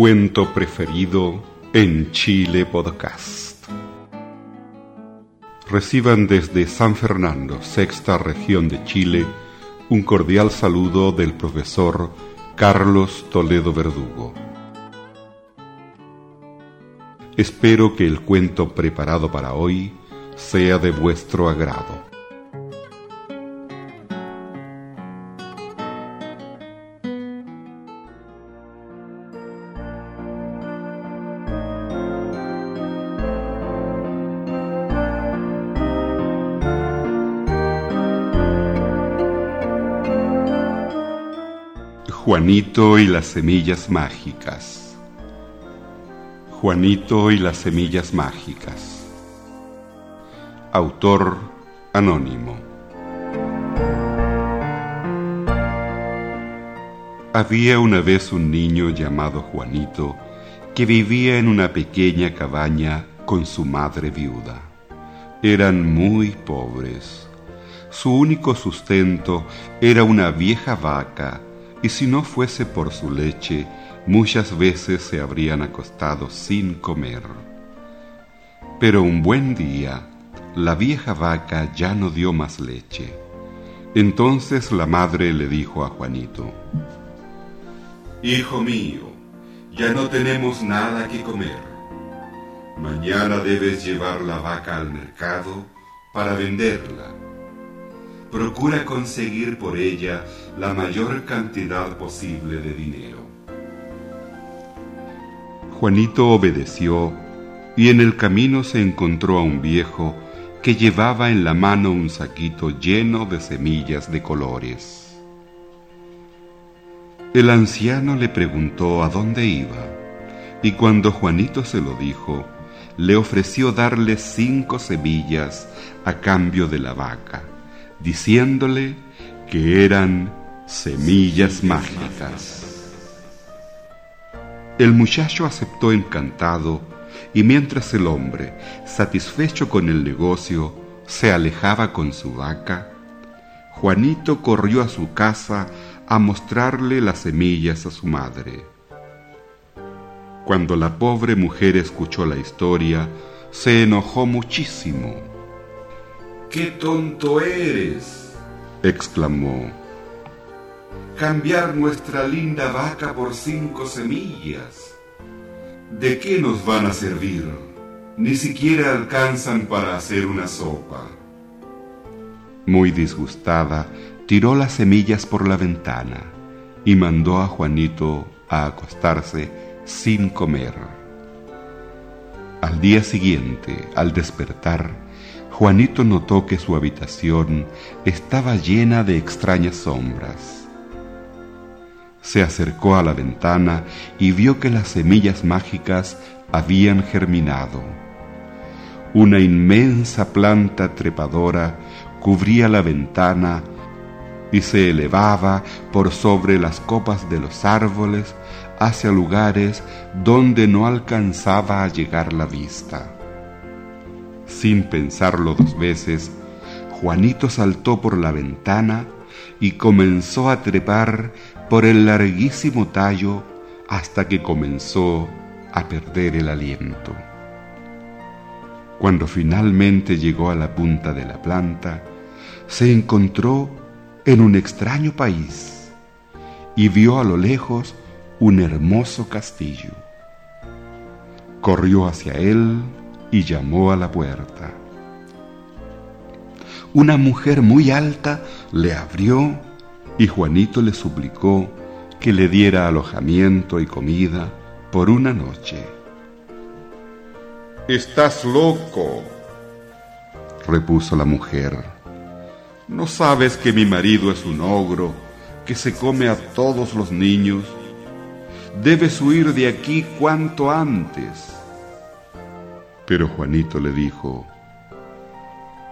cuento preferido en Chile Podcast. Reciban desde San Fernando, sexta región de Chile, un cordial saludo del profesor Carlos Toledo Verdugo. Espero que el cuento preparado para hoy sea de vuestro agrado. Juanito y las semillas mágicas. Juanito y las semillas mágicas. Autor anónimo. Había una vez un niño llamado Juanito que vivía en una pequeña cabaña con su madre viuda. Eran muy pobres. Su único sustento era una vieja vaca y si no fuese por su leche, muchas veces se habrían acostado sin comer. Pero un buen día, la vieja vaca ya no dio más leche. Entonces la madre le dijo a Juanito, Hijo mío, ya no tenemos nada que comer. Mañana debes llevar la vaca al mercado para venderla procura conseguir por ella la mayor cantidad posible de dinero. Juanito obedeció y en el camino se encontró a un viejo que llevaba en la mano un saquito lleno de semillas de colores. El anciano le preguntó a dónde iba y cuando Juanito se lo dijo, le ofreció darle cinco semillas a cambio de la vaca diciéndole que eran semillas mágicas. El muchacho aceptó encantado y mientras el hombre, satisfecho con el negocio, se alejaba con su vaca, Juanito corrió a su casa a mostrarle las semillas a su madre. Cuando la pobre mujer escuchó la historia, se enojó muchísimo ¡Qué tonto eres! exclamó. Cambiar nuestra linda vaca por cinco semillas. ¿De qué nos van a servir? Ni siquiera alcanzan para hacer una sopa. Muy disgustada, tiró las semillas por la ventana y mandó a Juanito a acostarse sin comer. Al día siguiente, al despertar, Juanito notó que su habitación estaba llena de extrañas sombras. Se acercó a la ventana y vio que las semillas mágicas habían germinado. Una inmensa planta trepadora cubría la ventana y se elevaba por sobre las copas de los árboles hacia lugares donde no alcanzaba a llegar la vista. Sin pensarlo dos veces, Juanito saltó por la ventana y comenzó a trepar por el larguísimo tallo hasta que comenzó a perder el aliento. Cuando finalmente llegó a la punta de la planta, se encontró en un extraño país y vio a lo lejos un hermoso castillo. Corrió hacia él y llamó a la puerta. Una mujer muy alta le abrió y Juanito le suplicó que le diera alojamiento y comida por una noche. Estás loco, repuso la mujer. ¿No sabes que mi marido es un ogro que se come a todos los niños? Debes huir de aquí cuanto antes. Pero Juanito le dijo,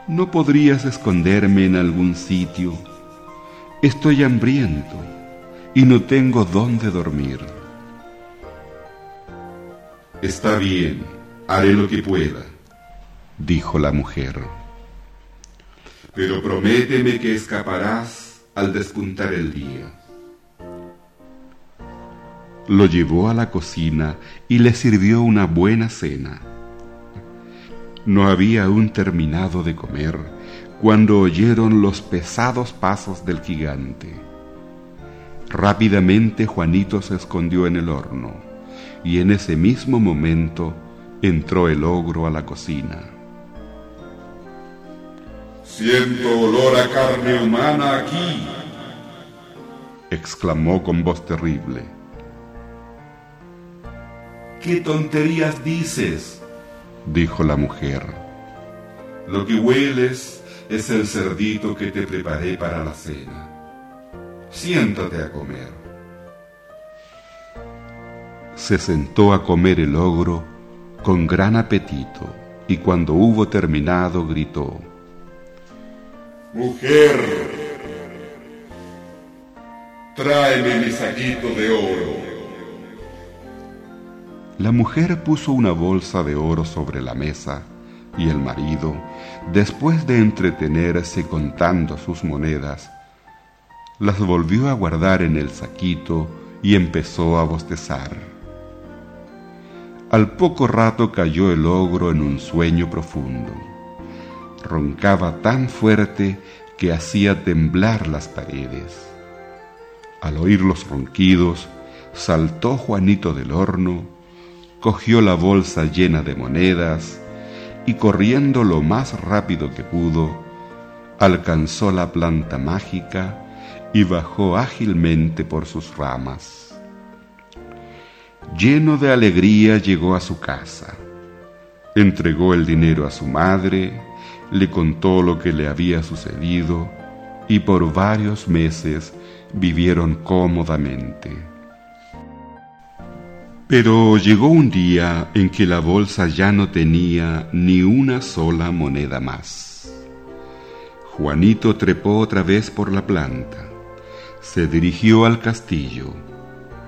¿no podrías esconderme en algún sitio? Estoy hambriento y no tengo dónde dormir. Está bien, haré lo que pueda, dijo la mujer. Pero prométeme que escaparás al despuntar el día. lo llevó a la cocina y le sirvió una buena cena. No había aún terminado de comer cuando oyeron los pesados pasos del gigante. Rápidamente Juanito se escondió en el horno y en ese mismo momento entró el ogro a la cocina. Siento olor a carne humana aquí, exclamó con voz terrible. ¿Qué tonterías dices? Dijo la mujer. Lo que hueles es el cerdito que te preparé para la cena. Siéntate a comer. Se sentó a comer el ogro con gran apetito y cuando hubo terminado gritó, Mujer, tráeme mi saquito de oro. La mujer puso una bolsa de oro sobre la mesa y el marido, después de entretenerse contando sus monedas, las volvió a guardar en el saquito y empezó a bostezar. Al poco rato cayó el ogro en un sueño profundo. Roncaba tan fuerte que hacía temblar las paredes. Al oír los ronquidos, saltó Juanito del horno cogió la bolsa llena de monedas y corriendo lo más rápido que pudo, alcanzó la planta mágica y bajó ágilmente por sus ramas. Lleno de alegría llegó a su casa, entregó el dinero a su madre, le contó lo que le había sucedido y por varios meses vivieron cómodamente. Pero llegó un día en que la bolsa ya no tenía ni una sola moneda más. Juanito trepó otra vez por la planta, se dirigió al castillo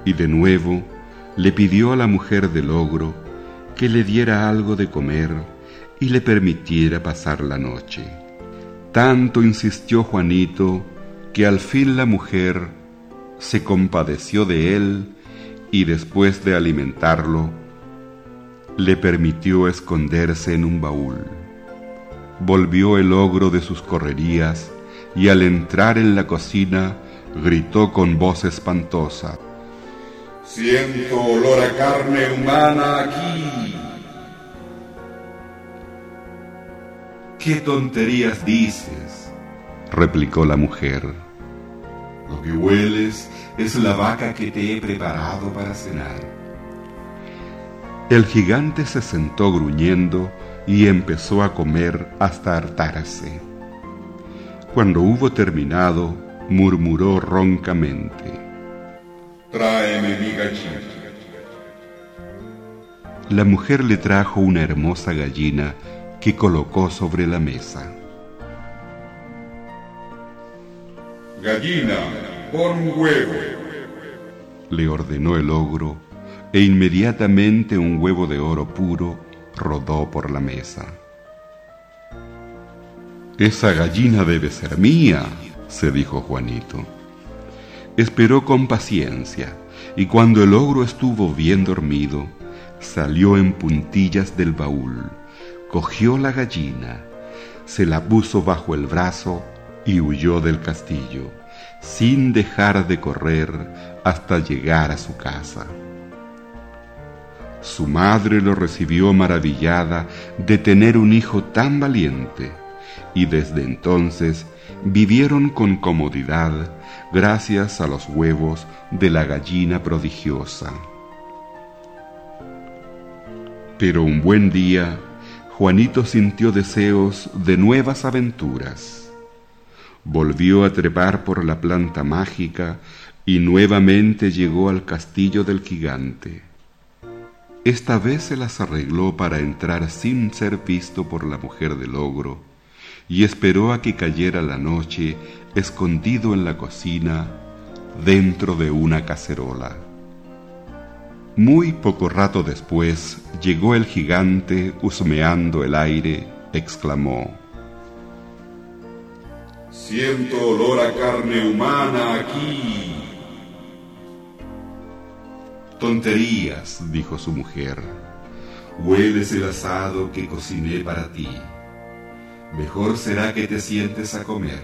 y de nuevo le pidió a la mujer del ogro que le diera algo de comer y le permitiera pasar la noche. Tanto insistió Juanito que al fin la mujer se compadeció de él y después de alimentarlo, le permitió esconderse en un baúl. Volvió el ogro de sus correrías y al entrar en la cocina gritó con voz espantosa. Siento olor a carne humana aquí. ¿Qué tonterías dices? replicó la mujer. Lo que hueles es la vaca que te he preparado para cenar. El gigante se sentó gruñendo y empezó a comer hasta hartarse. Cuando hubo terminado, murmuró roncamente. Tráeme mi gallina. La mujer le trajo una hermosa gallina que colocó sobre la mesa. Gallina, pon un huevo. Le ordenó el ogro, e inmediatamente un huevo de oro puro rodó por la mesa. Esa gallina debe ser mía, se dijo Juanito. Esperó con paciencia, y cuando el ogro estuvo bien dormido, salió en puntillas del baúl, cogió la gallina, se la puso bajo el brazo y huyó del castillo, sin dejar de correr hasta llegar a su casa. Su madre lo recibió maravillada de tener un hijo tan valiente, y desde entonces vivieron con comodidad gracias a los huevos de la gallina prodigiosa. Pero un buen día, Juanito sintió deseos de nuevas aventuras volvió a trepar por la planta mágica y nuevamente llegó al castillo del gigante. Esta vez se las arregló para entrar sin ser visto por la mujer del ogro y esperó a que cayera la noche escondido en la cocina dentro de una cacerola. Muy poco rato después llegó el gigante husmeando el aire, exclamó, Siento olor a carne humana aquí. Tonterías, dijo su mujer. Hueles el asado que cociné para ti. Mejor será que te sientes a comer.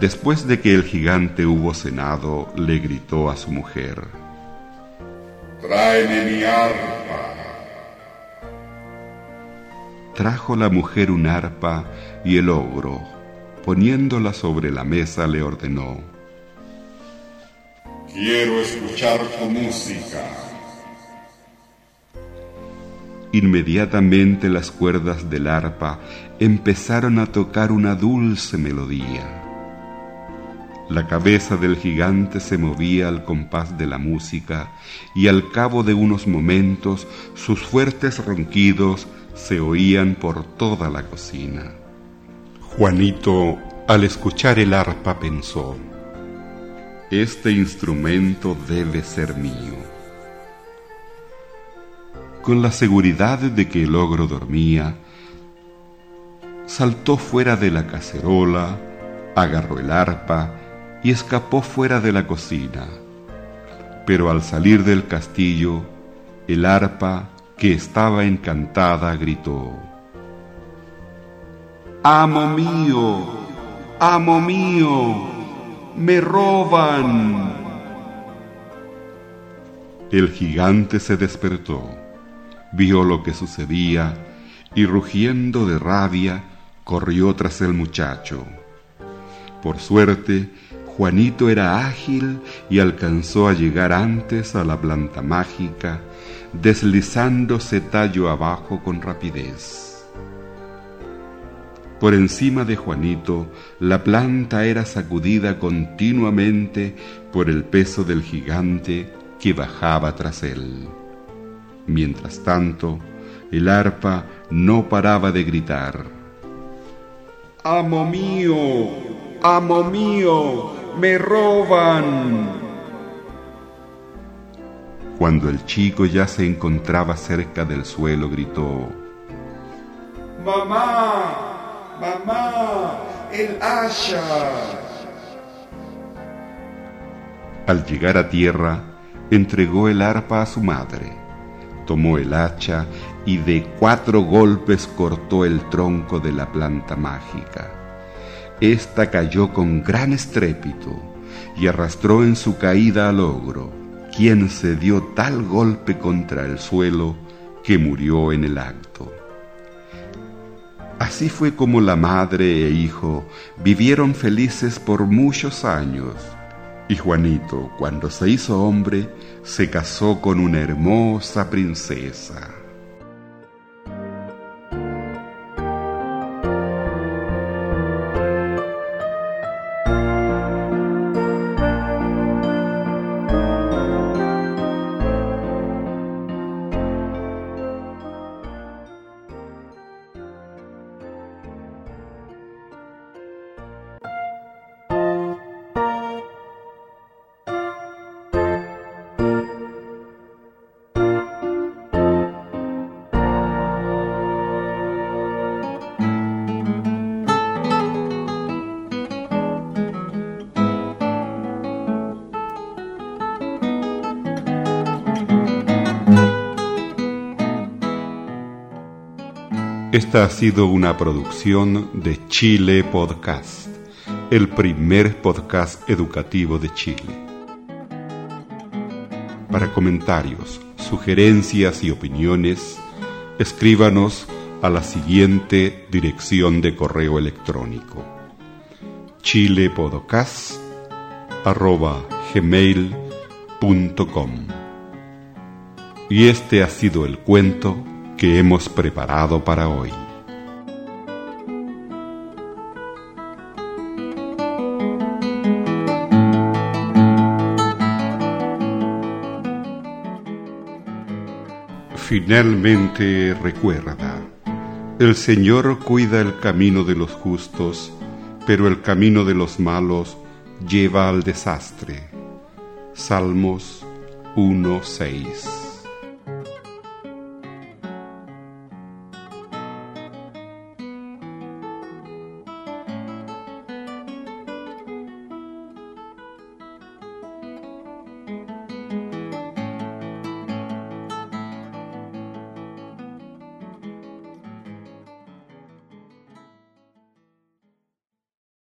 Después de que el gigante hubo cenado, le gritó a su mujer. Tráeme mi arpa. Trajo la mujer un arpa y el ogro, poniéndola sobre la mesa, le ordenó. Quiero escuchar tu música. Inmediatamente las cuerdas del arpa empezaron a tocar una dulce melodía. La cabeza del gigante se movía al compás de la música y al cabo de unos momentos sus fuertes ronquidos se oían por toda la cocina. Juanito, al escuchar el arpa, pensó, este instrumento debe ser mío. Con la seguridad de que el ogro dormía, saltó fuera de la cacerola, agarró el arpa y escapó fuera de la cocina. Pero al salir del castillo, el arpa, que estaba encantada, gritó, Amo mío, amo mío me roban. El gigante se despertó, vio lo que sucedía y rugiendo de rabia corrió tras el muchacho. Por suerte, Juanito era ágil y alcanzó a llegar antes a la planta mágica, deslizándose tallo abajo con rapidez. Por encima de Juanito, la planta era sacudida continuamente por el peso del gigante que bajaba tras él. Mientras tanto, el arpa no paraba de gritar. Amo mío, amo mío, me roban. Cuando el chico ya se encontraba cerca del suelo, gritó, Mamá, Mamá, el asha. Al llegar a tierra, entregó el arpa a su madre, tomó el hacha y de cuatro golpes cortó el tronco de la planta mágica. Esta cayó con gran estrépito y arrastró en su caída al ogro, quien se dio tal golpe contra el suelo que murió en el acto. Así fue como la madre e hijo vivieron felices por muchos años. Y Juanito, cuando se hizo hombre, se casó con una hermosa princesa. Esta ha sido una producción de Chile Podcast, el primer podcast educativo de Chile. Para comentarios, sugerencias y opiniones, escríbanos a la siguiente dirección de correo electrónico chilepodcast.gmail.com Y este ha sido el cuento que hemos preparado para hoy. Finalmente recuerda, el Señor cuida el camino de los justos, pero el camino de los malos lleva al desastre. Salmos 1.6